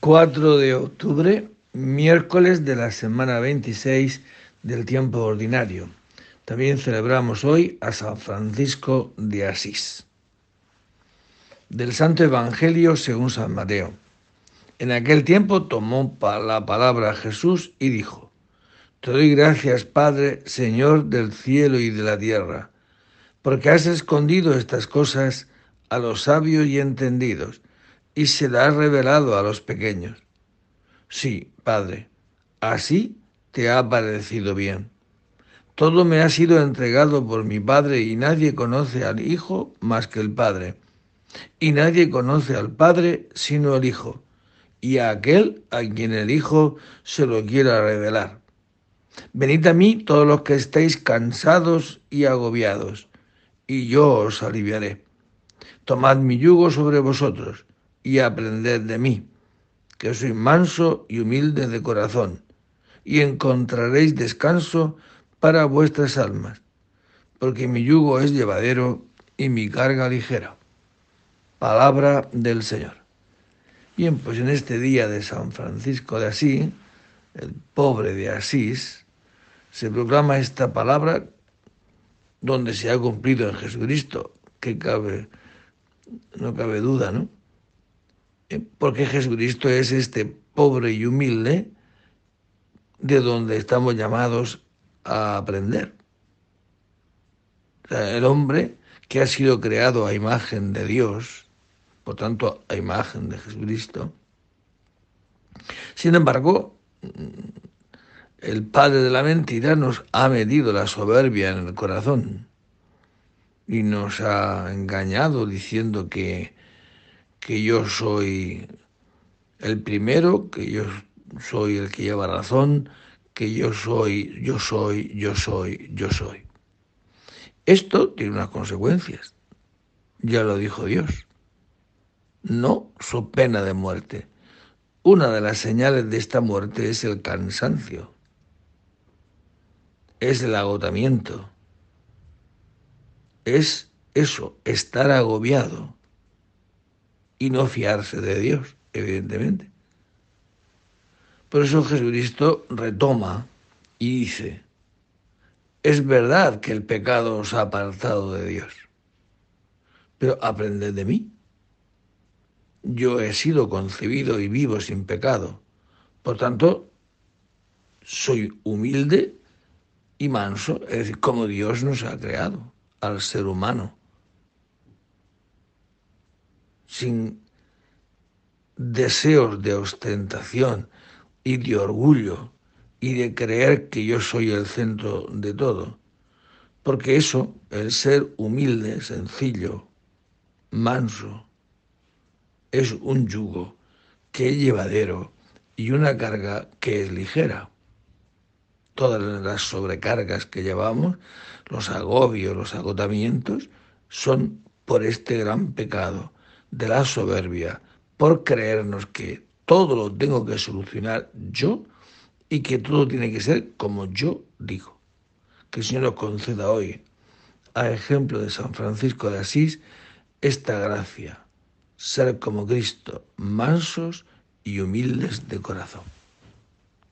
4 de octubre, miércoles de la semana 26 del tiempo ordinario. También celebramos hoy a San Francisco de Asís. Del Santo Evangelio según San Mateo. En aquel tiempo tomó la palabra Jesús y dijo, Te doy gracias, Padre, Señor del cielo y de la tierra, porque has escondido estas cosas a los sabios y entendidos y se la has revelado a los pequeños. Sí, Padre, así te ha parecido bien. Todo me ha sido entregado por mi Padre y nadie conoce al Hijo más que el Padre. Y nadie conoce al Padre sino el Hijo, y a aquel a quien el Hijo se lo quiera revelar. Venid a mí todos los que estéis cansados y agobiados, y yo os aliviaré. Tomad mi yugo sobre vosotros y aprended de mí, que soy manso y humilde de corazón, y encontraréis descanso para vuestras almas, porque mi yugo es llevadero y mi carga ligera. Palabra del Señor. Bien, pues en este día de San Francisco de Asís, el pobre de Asís, se proclama esta palabra donde se ha cumplido en Jesucristo, que cabe, no cabe duda, ¿no? Porque Jesucristo es este pobre y humilde de donde estamos llamados a aprender. el hombre que ha sido creado a imagen de Dios, por tanto a imagen de Jesucristo, sin embargo, el padre de la mentira nos ha medido la soberbia en el corazón y nos ha engañado diciendo que que yo soy el primero, que yo soy el que lleva razón, que yo soy, yo soy, yo soy, yo soy. Esto tiene unas consecuencias. Ya lo dijo Dios. No su pena de muerte. Una de las señales de esta muerte es el cansancio, es el agotamiento, es eso, estar agobiado y no fiarse de Dios, evidentemente. Por eso Jesucristo retoma y dice, es verdad que el pecado os ha apartado de Dios, pero aprended de mí. Yo he sido concebido y vivo sin pecado, por tanto, soy humilde y manso, es decir, como Dios nos ha creado al ser humano sin deseos de ostentación y de orgullo y de creer que yo soy el centro de todo. Porque eso, el ser humilde, sencillo, manso, es un yugo que es llevadero y una carga que es ligera. Todas las sobrecargas que llevamos, los agobios, los agotamientos, son por este gran pecado de la soberbia por creernos que todo lo tengo que solucionar yo y que todo tiene que ser como yo digo. Que el Señor nos conceda hoy, a ejemplo de San Francisco de Asís, esta gracia, ser como Cristo, mansos y humildes de corazón.